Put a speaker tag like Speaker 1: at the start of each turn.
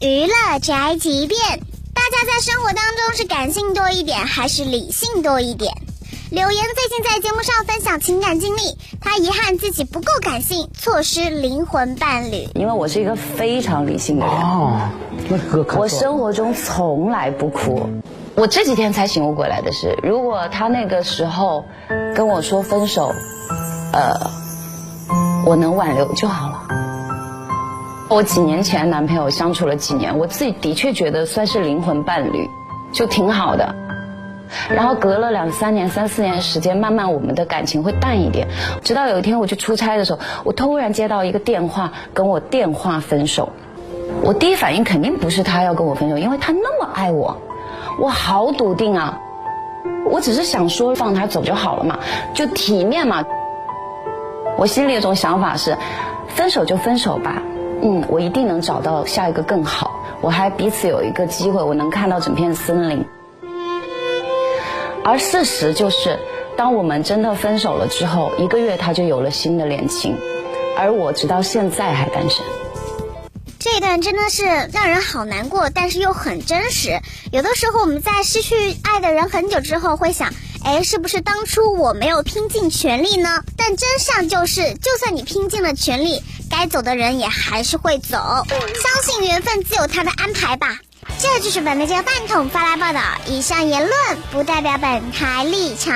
Speaker 1: 娱乐宅急便，大家在生活当中是感性多一点，还是理性多一点？柳岩最近在节目上分享情感经历，她遗憾自己不够感性，错失灵魂伴侣。
Speaker 2: 因为我是一个非常理性的人，哦，我生活中从来不哭。我这几天才醒悟过来的是，如果他那个时候跟我说分手，呃，我能挽留就好了。我几年前男朋友相处了几年，我自己的确觉得算是灵魂伴侣，就挺好的。然后隔了两三年、三四年时间，慢慢我们的感情会淡一点。直到有一天我去出差的时候，我突然接到一个电话，跟我电话分手。我第一反应肯定不是他要跟我分手，因为他那么爱我，我好笃定啊。我只是想说放他走就好了嘛，就体面嘛。我心里有种想法是，分手就分手吧。嗯，我一定能找到下一个更好。我还彼此有一个机会，我能看到整片森林。而事实就是，当我们真的分手了之后，一个月他就有了新的恋情，而我直到现在还单身。
Speaker 1: 这一段真的是让人好难过，但是又很真实。有的时候我们在失去爱的人很久之后，会想。哎，是不是当初我没有拼尽全力呢？但真相就是，就算你拼尽了全力，该走的人也还是会走。相信缘分自有他的安排吧。这就是本台这个饭桶发来报道，以上言论不代表本台立场。